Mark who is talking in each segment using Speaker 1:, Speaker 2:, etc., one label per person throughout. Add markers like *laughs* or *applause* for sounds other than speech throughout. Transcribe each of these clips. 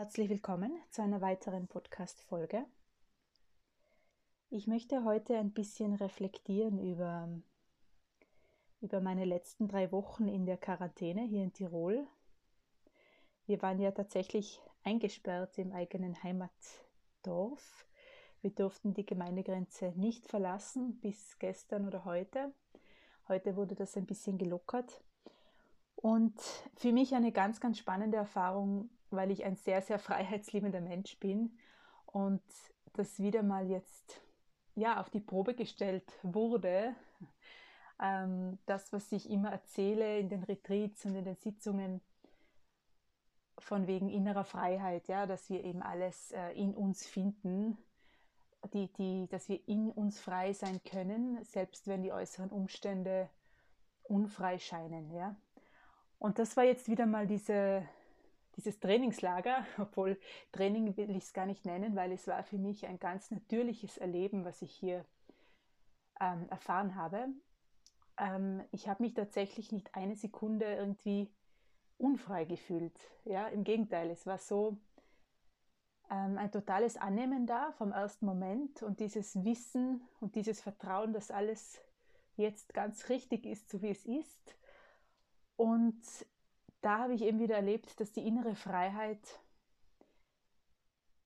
Speaker 1: Herzlich willkommen zu einer weiteren Podcast-Folge. Ich möchte heute ein bisschen reflektieren über, über meine letzten drei Wochen in der Quarantäne hier in Tirol. Wir waren ja tatsächlich eingesperrt im eigenen Heimatdorf. Wir durften die Gemeindegrenze nicht verlassen bis gestern oder heute. Heute wurde das ein bisschen gelockert. Und für mich eine ganz, ganz spannende Erfahrung, weil ich ein sehr, sehr freiheitsliebender Mensch bin und das wieder mal jetzt ja, auf die Probe gestellt wurde. Ähm, das, was ich immer erzähle in den Retreats und in den Sitzungen, von wegen innerer Freiheit, ja, dass wir eben alles äh, in uns finden, die, die, dass wir in uns frei sein können, selbst wenn die äußeren Umstände unfrei scheinen, ja. Und das war jetzt wieder mal diese, dieses Trainingslager, *laughs* obwohl Training will ich es gar nicht nennen, weil es war für mich ein ganz natürliches Erleben, was ich hier ähm, erfahren habe. Ähm, ich habe mich tatsächlich nicht eine Sekunde irgendwie unfrei gefühlt. Ja, im Gegenteil, es war so ähm, ein totales Annehmen da vom ersten Moment und dieses Wissen und dieses Vertrauen, dass alles jetzt ganz richtig ist, so wie es ist und da habe ich eben wieder erlebt, dass die innere Freiheit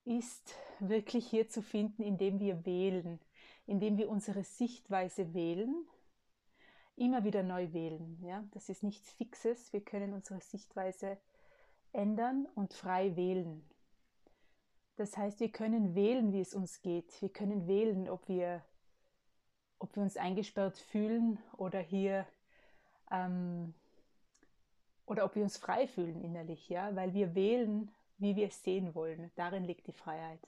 Speaker 1: ist wirklich hier zu finden, indem wir wählen, indem wir unsere Sichtweise wählen, immer wieder neu wählen. Ja? Das ist nichts Fixes, wir können unsere Sichtweise ändern und frei wählen. Das heißt, wir können wählen, wie es uns geht. Wir können wählen, ob wir, ob wir uns eingesperrt fühlen oder hier ähm, oder ob wir uns frei fühlen innerlich, ja, weil wir wählen, wie wir es sehen wollen. Darin liegt die Freiheit.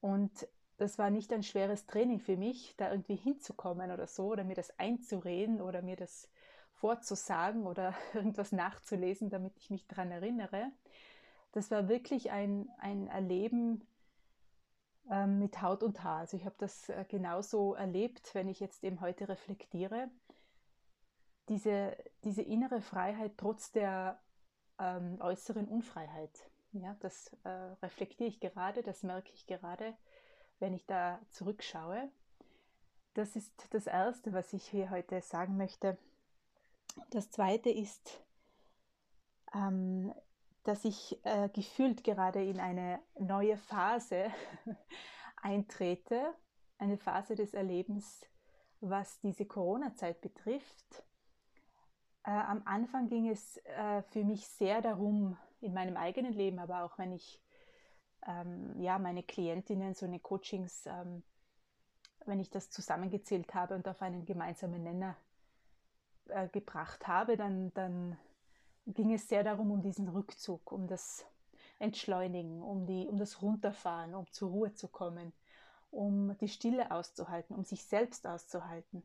Speaker 1: Und das war nicht ein schweres Training für mich, da irgendwie hinzukommen oder so, oder mir das einzureden oder mir das vorzusagen oder *laughs* irgendwas nachzulesen, damit ich mich daran erinnere. Das war wirklich ein, ein Erleben ähm, mit Haut und Haar. Also ich habe das äh, genauso erlebt, wenn ich jetzt eben heute reflektiere diese, diese innere Freiheit trotz der ähm, äußeren Unfreiheit. Ja, das äh, reflektiere ich gerade, das merke ich gerade, wenn ich da zurückschaue. Das ist das Erste, was ich hier heute sagen möchte. Das Zweite ist, ähm, dass ich äh, gefühlt gerade in eine neue Phase *laughs* eintrete, eine Phase des Erlebens, was diese Corona-Zeit betrifft äh, am Anfang ging es äh, für mich sehr darum, in meinem eigenen Leben, aber auch wenn ich ähm, ja, meine Klientinnen, so eine Coachings, ähm, wenn ich das zusammengezählt habe und auf einen gemeinsamen Nenner äh, gebracht habe, dann, dann ging es sehr darum, um diesen Rückzug, um das Entschleunigen, um, die, um das Runterfahren, um zur Ruhe zu kommen, um die Stille auszuhalten, um sich selbst auszuhalten.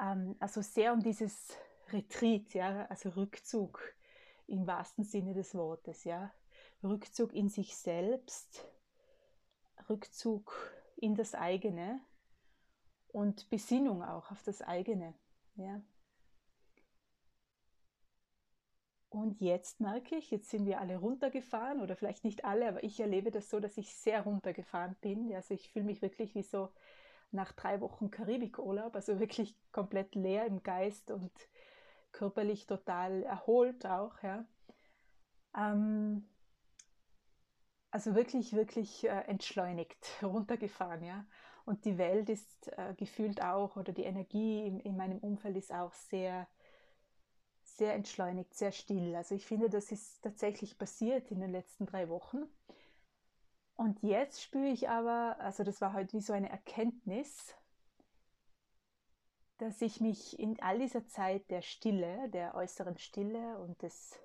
Speaker 1: Ähm, also sehr um dieses Retreat, ja, also Rückzug im wahrsten Sinne des Wortes, ja. Rückzug in sich selbst, Rückzug in das eigene und Besinnung auch auf das eigene, ja. Und jetzt merke ich, jetzt sind wir alle runtergefahren oder vielleicht nicht alle, aber ich erlebe das so, dass ich sehr runtergefahren bin. Also ich fühle mich wirklich wie so nach drei Wochen Karibikurlaub, also wirklich komplett leer im Geist und körperlich total erholt auch, ja. Ähm, also wirklich, wirklich äh, entschleunigt, *laughs* runtergefahren, ja. Und die Welt ist äh, gefühlt auch, oder die Energie in, in, meinem Umfeld ist auch sehr, sehr entschleunigt, sehr still. Also ich finde, das ist tatsächlich passiert in den letzten drei Wochen. Und jetzt spüre ich aber, also das war heute wie so eine Erkenntnis, dass ich mich in all dieser Zeit der Stille, der äußeren Stille und des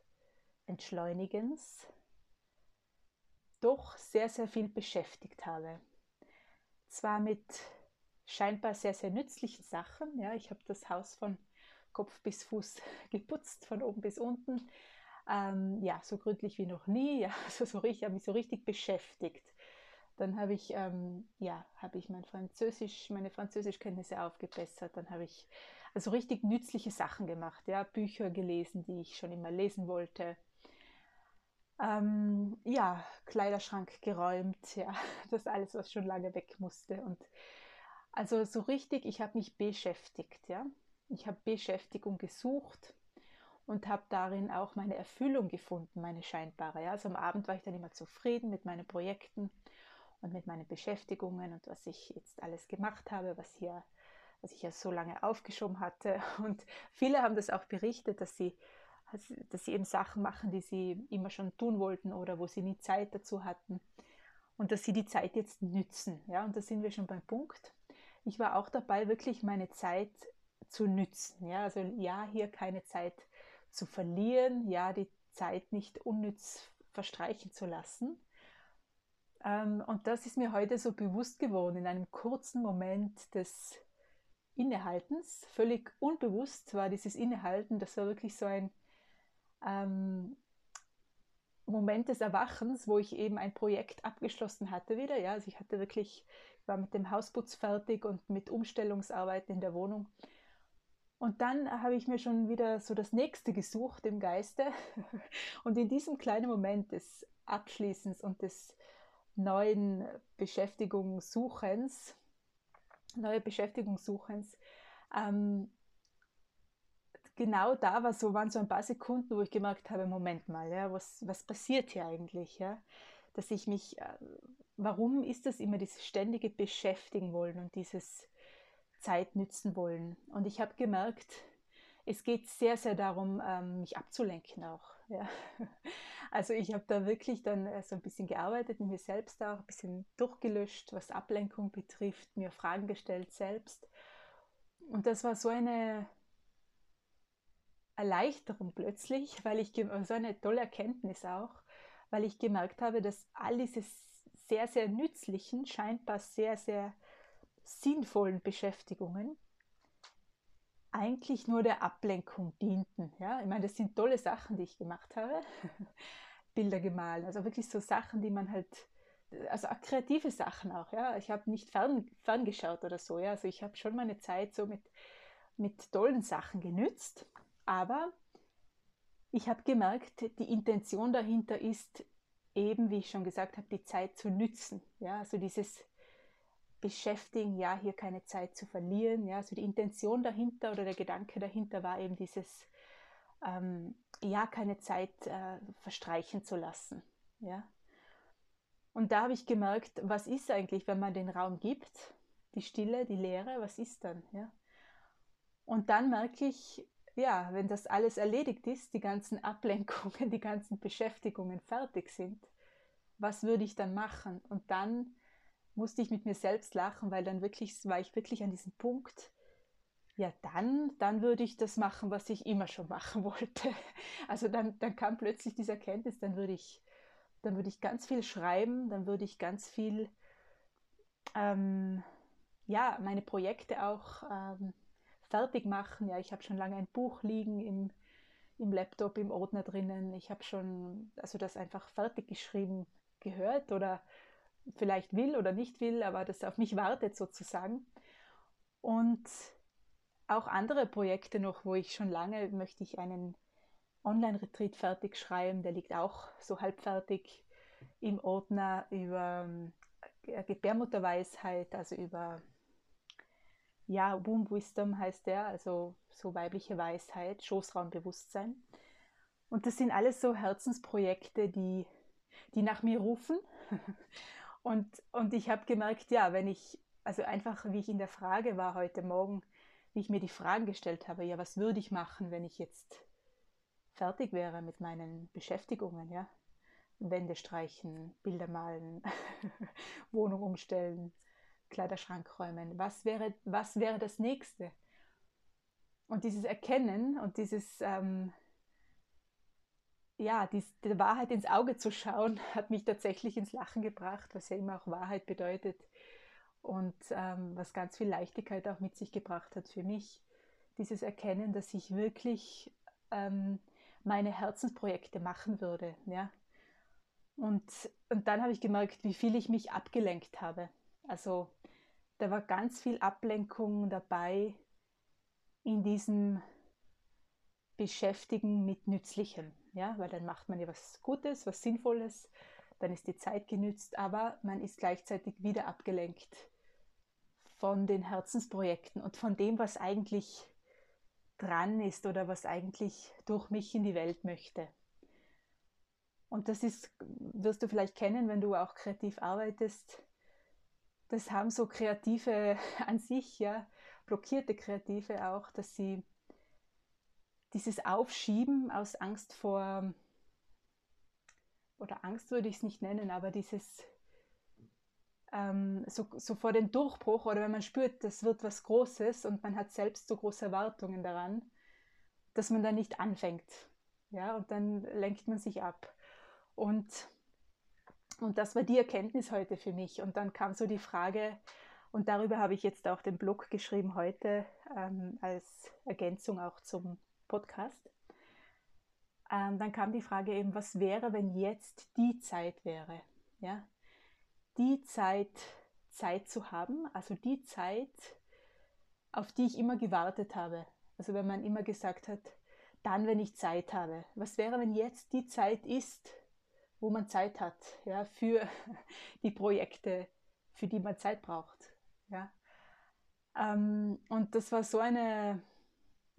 Speaker 1: Entschleunigens doch sehr, sehr viel beschäftigt habe. Zwar mit scheinbar sehr, sehr nützlichen Sachen. Ja, ich habe das Haus von Kopf bis Fuß *laughs* geputzt, von oben bis unten. Ähm, ja, so gründlich wie noch nie. Ja, *laughs* also so, ich habe mich so richtig beschäftigt dann habe ich, ähm, ja, habe ich mein Französisch, meine Französischkenntnisse aufgebessert. Dann habe ich also richtig nützliche Sachen gemacht, ja, Bücher gelesen, die ich schon immer lesen wollte. Ähm, ja, Kleiderschrank geräumt, ja, *laughs* das alles, was schon lange weg musste. Und also so richtig, ich habe mich beschäftigt, ja. Ich habe Beschäftigung gesucht und habe darin auch meine Erfüllung gefunden, meine scheinbare. Ja. Also am Abend war ich dann immer zufrieden mit meinen Projekten und mit meinen Beschäftigungen und was ich jetzt alles gemacht habe, was hier was ich ja so lange aufgeschoben hatte. *laughs* Und viele haben das auch berichtet, dass sie, dass sie eben Sachen machen, die sie immer schon tun wollten oder wo sie nie Zeit dazu hatten. Und dass sie die Zeit jetzt nützen. Ja, und da sind wir schon beim Punkt. Ich war auch dabei, wirklich meine Zeit zu nützen. Ja, also ja, hier keine Zeit zu verlieren, ja, die Zeit nicht unnütz verstreichen zu lassen. Ähm, und das ist mir heute so bewusst geworden, in einem kurzen Moment des Innehaltens. Völlig unbewusst war dieses Innehalten, das war wirklich so ein ähm, Moment des Erwachens, wo ich eben ein Projekt abgeschlossen hatte wieder. Ja, also ich hatte wirklich, war mit dem Hausputz fertig und mit Umstellungsarbeiten in der Wohnung. Und dann habe ich mir schon wieder so das nächste gesucht im Geiste. *laughs* Und in diesem kleinen Moment des Abschließens und des neuen Beschäftigungssuchens, neue Beschäftigungssuchens, ähm, genau da war so, waren so ein paar Sekunden, wo ich gemerkt habe, Moment mal, ja, was, was passiert hier eigentlich? Ja? Dass ich mich, äh, warum ist das immer dieses ständige Beschäftigen wollen und dieses Zeit nützen wollen? Und ich habe gemerkt, es geht sehr, sehr darum, ähm, mich abzulenken auch. Ja. *laughs* Also ich habe da wirklich dann äh, so ein bisschen gearbeitet, mir selbst auch, ein bisschen durchgelöscht, was Ablenkung betrifft, mir Fragen gestellt selbst. Und das war so eine Erleichterung plötzlich, weil ich so eine tolle Erkenntnis auch, weil ich gemerkt habe, dass all diese sehr, sehr nützlichen, scheinbar sehr, sehr sinnvollen Beschäftigungen eigentlich nur der Ablenkung dienten. Ja? Ich meine, das sind tolle Sachen, die ich gemacht habe. *laughs* Bilder gemalt, also wirklich so Sachen, die man halt, also kreative Sachen auch. Ja? Ich habe nicht fern, ferngeschaut oder so. Ja? Also ich habe schon meine Zeit so mit, mit tollen Sachen genützt, aber ich habe gemerkt, die Intention dahinter ist eben, wie ich schon gesagt habe, die Zeit zu nützen. Ja? Also dieses beschäftigen, ja, hier keine Zeit zu verlieren. Ja, also die Intention dahinter oder der Gedanke dahinter war eben dieses, ähm, ja, keine Zeit äh, verstreichen zu lassen. Ja. Und da habe ich gemerkt, was ist eigentlich, wenn man den Raum gibt, die Stille, die Leere, was ist dann? Ja. Und dann merke ich, ja, wenn das alles erledigt ist, die ganzen Ablenkungen, *laughs* die ganzen Beschäftigungen fertig sind, was würde ich dann machen? Und dann musste ich mit mir selbst lachen, weil dann wirklich war ich wirklich an diesem Punkt, ja, dann, dann würde ich das machen, was ich immer schon machen *laughs* wollte. Also dann, dann kam plötzlich diese Erkenntnis, dann würde ich, dann würde ich ganz viel schreiben, dann würde ich ganz viel, ähm, ja, meine Projekte auch ähm, fertig machen. Ja, ich habe schon lange ein Buch liegen im, im Laptop, im Ordner drinnen. Ich habe schon, also das einfach fertig geschrieben gehört oder vielleicht will oder nicht will, aber das auf mich wartet sozusagen. Und auch andere Projekte noch, wo ich schon lange möchte ich einen Online-Retreat fertig schreiben, der liegt auch so halb fertig im Ordner über äh, Gebärmutterweisheit, also über ja, Womb Wisdom heißt der, also so weibliche Weisheit, Schoßraumbewusstsein. Und das sind alles so Herzensprojekte, die, die nach mir rufen *laughs* Und, und ich habe gemerkt, ja, wenn ich, also einfach wie ich in der Frage war heute Morgen, wie ich mir die Fragen gestellt habe, ja, was würde ich machen, wenn ich jetzt fertig wäre mit meinen Beschäftigungen, ja? Wände streichen, Bilder malen, *laughs* Wohnung umstellen, Kleiderschrank räumen. Was wäre, was wäre das nächste? Und dieses Erkennen und dieses ähm, ja, die, der Wahrheit ins Auge zu schauen, *laughs* hat mich tatsächlich ins Lachen gebracht, was ja immer auch Wahrheit bedeutet und ähm, was ganz viel Leichtigkeit auch mit sich gebracht hat für mich. Dieses Erkennen, dass ich wirklich ähm, meine Herzensprojekte machen würde. Ja? Und, und dann habe ich gemerkt, wie viel ich mich abgelenkt habe. Also da war ganz viel Ablenkung dabei in diesem Beschäftigen mit Nützlichem. Ja, weil dann macht man ja was Gutes, was Sinnvolles, dann ist die Zeit genützt, aber man ist gleichzeitig wieder abgelenkt von den Herzensprojekten und von dem, was eigentlich dran ist oder was eigentlich durch mich in die Welt möchte. Und das ist, wirst du vielleicht kennen, wenn du auch kreativ arbeitest. Das haben so Kreative *laughs* an sich, ja, blockierte Kreative auch, dass sie dieses Aufschieben aus Angst vor, oder Angst würde ich es nicht nennen, aber dieses ähm, so, so vor dem Durchbruch oder wenn man spürt, das wird was Großes und man hat selbst so große Erwartungen daran, dass man dann nicht anfängt. Ja, und dann lenkt man sich ab. Und, und das war die Erkenntnis heute für mich. Und dann kam so die Frage, und darüber habe ich jetzt auch den Blog geschrieben heute ähm, als Ergänzung auch zum Podcast. Ähm, dann kam die Frage eben, was wäre, wenn jetzt die Zeit wäre? Ja, die Zeit, Zeit zu haben, also die Zeit, auf die ich immer gewartet habe. Also wenn man immer gesagt hat, dann, wenn ich Zeit habe. Was wäre, wenn jetzt die Zeit ist, wo man Zeit hat, ja, für *laughs* die Projekte, für die man Zeit braucht, ja. Ähm, und das war so eine,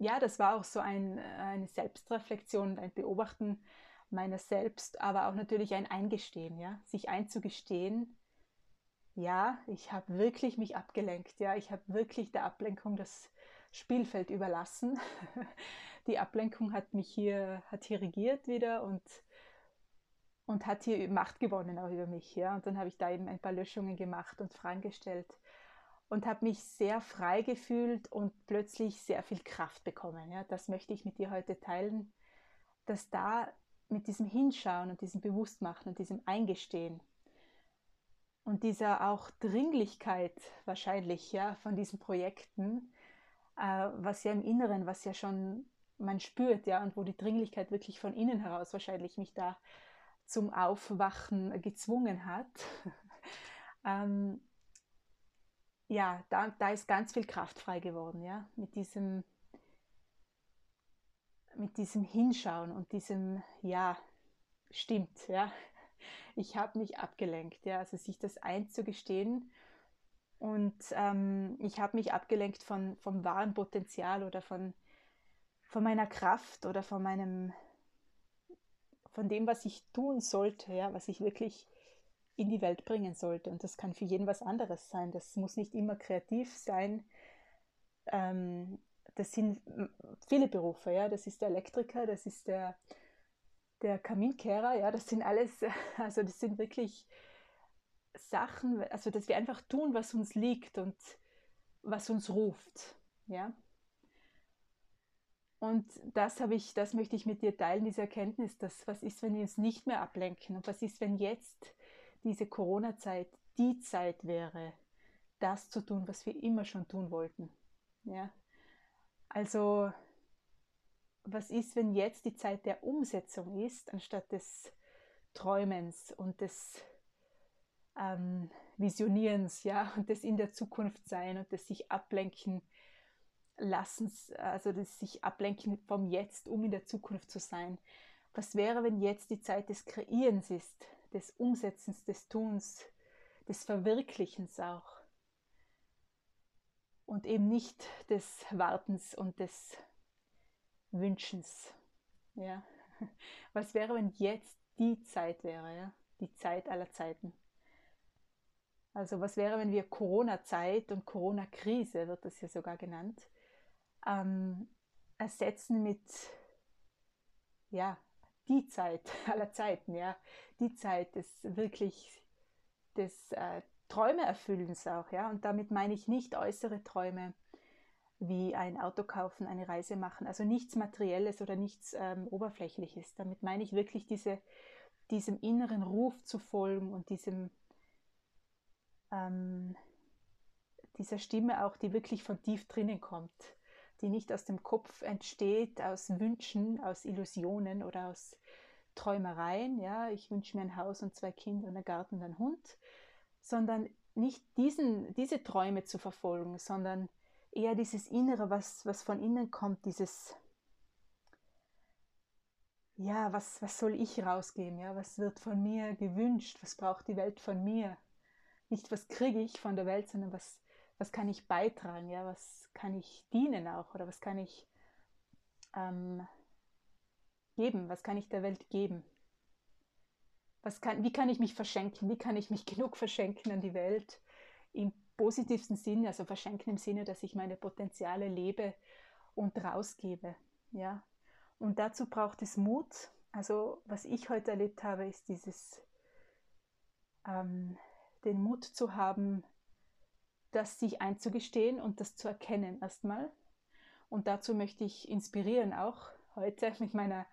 Speaker 1: ja, das war auch so ein, eine Selbstreflexion, ein Beobachten meiner selbst, aber auch natürlich ein Eingestehen, ja, sich einzugestehen, ja, ich habe wirklich mich abgelenkt, ja, ich habe wirklich der Ablenkung das Spielfeld überlassen. *laughs* Die Ablenkung hat mich hier, hat hier regiert wieder und, und hat hier Macht gewonnen auch über mich, ja. Und dann habe ich da eben ein paar Löschungen gemacht und Fragen gestellt und habe mich sehr frei gefühlt und plötzlich sehr viel Kraft bekommen. Ja. Das möchte ich mit dir heute teilen, dass da mit diesem Hinschauen und diesem Bewusstmachen und diesem Eingestehen und dieser auch Dringlichkeit wahrscheinlich ja von diesen Projekten, äh, was ja im Inneren, was ja schon man spürt, ja, und wo die Dringlichkeit wirklich von innen heraus wahrscheinlich mich da zum Aufwachen gezwungen hat. *laughs* ähm, ja, da, da ist ganz viel Kraft frei geworden, ja, mit diesem, mit diesem Hinschauen und diesem, ja, stimmt, ja, ich habe mich abgelenkt, ja, also sich das einzugestehen. Und ähm, ich habe mich abgelenkt von, vom wahren Potenzial oder von, von meiner Kraft oder von meinem, von dem, was ich tun sollte, ja, was ich wirklich in die Welt bringen sollte. Und das kann für jeden was anderes sein. Das muss nicht immer kreativ sein. Ähm, das sind viele Berufe, ja. Das ist der Elektriker, das ist der der Kaminkehrer, ja, das sind alles, *laughs* also das sind wirklich Sachen, also dass wir einfach tun, was uns liegt und was uns ruft, ja. Und das habe ich, das möchte ich mit dir teilen, diese Erkenntnis, dass was ist, wenn wir uns nicht mehr ablenken und was ist, wenn jetzt diese Corona-Zeit die Zeit wäre, das zu tun, was wir immer schon tun wollten, ja. Also was ist, wenn jetzt die Zeit der Umsetzung ist, anstatt des Träumens und des ähm, Visionierens, ja, und des in der Zukunft sein und des sich ablenken lassens, also des sich ablenken vom Jetzt, um in der Zukunft zu sein. Was wäre, wenn jetzt die Zeit des Kreierens ist, des Umsetzens, des Tuns, des Verwirklichens auch? Und eben nicht des Wartens und des Wünschens. Ja? *laughs* Was wäre, wenn jetzt die Zeit wäre, ja? die Zeit aller Zeiten? Also was wäre, wenn wir Corona-Zeit und Corona-Krise, wird das ja sogar genannt, ähm, ersetzen mit, ja, die Zeit *laughs* aller Zeiten, ja, die Zeit des wirklich, des äh, Träumeerfüllens auch, ja, und damit meine ich nicht äußere Träume, wie ein Auto kaufen, eine Reise machen. Also nichts Materielles oder nichts ähm, Oberflächliches. Damit meine ich wirklich diese, diesem inneren Ruf zu folgen und diesem, ähm, dieser Stimme auch, die wirklich von tief drinnen kommt, die nicht aus dem Kopf entsteht, aus Wünschen, aus Illusionen oder aus Träumereien. Ja, ich wünsche mir ein Haus und zwei Kinder und einen Garten und einen Hund, sondern nicht diesen, diese Träume zu verfolgen, sondern eher dieses Innere, was, was von innen kommt, dieses, ja, was, was soll ich rausgeben? Ja? Was wird von mir gewünscht? Was braucht die Welt von mir? Nicht, was kriege ich von der Welt, sondern was, was kann ich beitragen? Ja? Was kann ich dienen auch? Oder was kann ich ähm, geben? Was kann ich der Welt geben? Was kann, wie kann ich mich verschenken? Wie kann ich mich *laughs* genug verschenken an die Welt? Im positivsten Sinne, also verschenken im Sinne, dass ich meine Potenziale lebe und rausgebe. Ja? Und dazu braucht es Mut. Also was ich heute erlebt habe, ist dieses, ähm, den Mut zu haben, das sich einzugestehen und das zu erkennen erstmal. Und dazu möchte ich inspirieren auch heute *laughs* mit meiner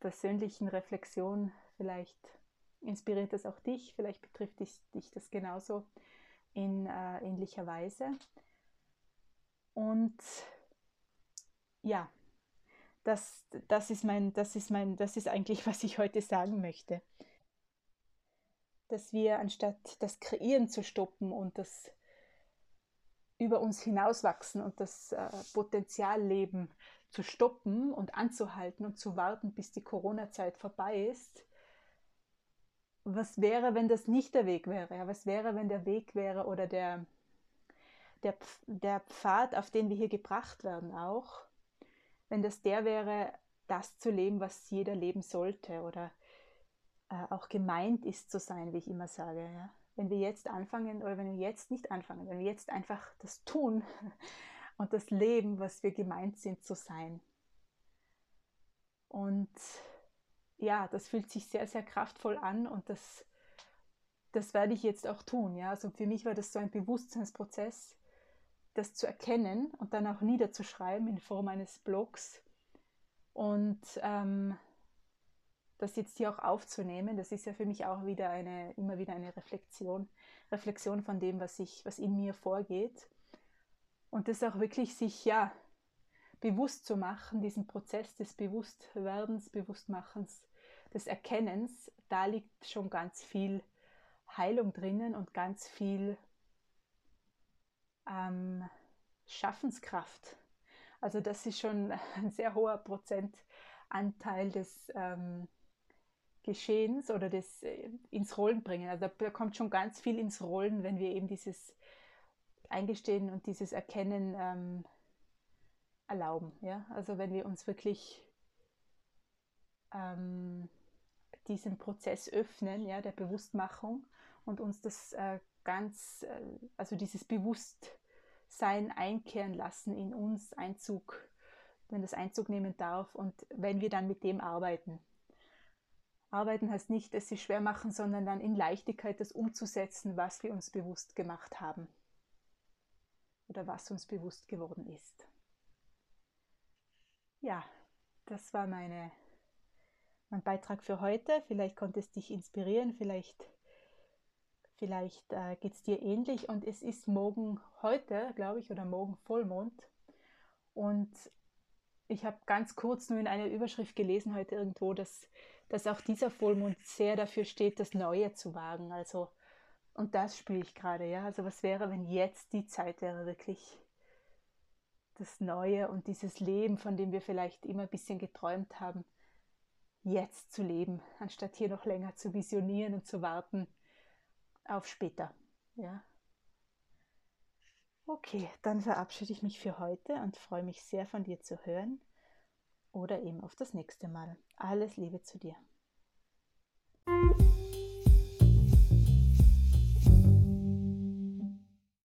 Speaker 1: persönlichen Reflexion. Vielleicht inspiriert das auch dich, vielleicht betrifft dich, dich das genauso in äh, ähnlicher Weise. Und ja, das, das, ist mein, das, ist mein, das ist eigentlich, *laughs* was ich heute sagen möchte. Dass wir anstatt das Kreieren zu stoppen und das über uns hinauswachsen und das äh, Potenzialleben zu stoppen und anzuhalten und zu warten, bis die Corona-Zeit vorbei ist. Was wäre, wenn das nicht der Weg wäre? Was wäre, wenn der Weg wäre oder der, der, der Pfad, auf den wir hier gebracht werden, auch, wenn das der wäre, das zu leben, was jeder leben sollte oder äh, auch gemeint ist zu sein, wie ich immer sage. Ja? Wenn wir jetzt anfangen oder wenn wir jetzt nicht anfangen, wenn wir jetzt einfach das tun *laughs* und das Leben, was wir gemeint sind zu sein. Und ja, das fühlt sich sehr, sehr kraftvoll an und das, das werde ich jetzt auch tun. Ja? Also für mich war das so ein Bewusstseinsprozess, das zu erkennen und dann auch niederzuschreiben in Form eines Blogs und ähm, das jetzt hier auch aufzunehmen, das ist ja für mich auch wieder eine, immer wieder eine Reflexion, Reflexion von dem, was ich, was in mir vorgeht. Und das auch wirklich sich ja bewusst zu machen, diesen Prozess des Bewusstwerdens, Bewusstmachens, des Erkennens, da liegt schon ganz viel Heilung drinnen und ganz viel ähm, Schaffenskraft. Also das ist schon *laughs* ein sehr hoher Prozentanteil des ähm, Geschehens oder des äh, ins Rollen bringen. Also da kommt schon ganz viel ins Rollen, wenn wir eben dieses Eingestehen und dieses Erkennen ähm, erlauben. Ja? Also wenn wir uns wirklich ähm, diesen Prozess öffnen, ja, der Bewusstmachung und uns das äh, ganz, äh, also dieses Bewusstsein einkehren lassen in uns, Einzug, wenn das Einzug nehmen darf und wenn wir dann mit dem arbeiten. Arbeiten heißt nicht, dass sie schwer machen, sondern dann in Leichtigkeit das umzusetzen, was wir uns bewusst gemacht haben oder was uns bewusst geworden ist. Ja, das war meine, mein Beitrag für heute. Vielleicht konnte es dich inspirieren, vielleicht Vielleicht äh, geht es dir ähnlich und es ist morgen heute, glaube ich, oder morgen Vollmond. Und ich habe ganz kurz nur in einer Überschrift gelesen heute irgendwo, dass, dass auch dieser Vollmond sehr dafür steht, das Neue zu wagen. Also, und das spüre ich gerade, ja. Also was wäre, wenn jetzt die Zeit wäre, wirklich das Neue und dieses Leben, von dem wir vielleicht immer ein bisschen geträumt haben, jetzt zu leben, anstatt hier noch länger zu visionieren und zu warten, auf später. Ja. Okay, dann verabschiede ich mich für heute und freue mich sehr von dir zu hören oder eben auf das nächste Mal. Alles Liebe zu dir.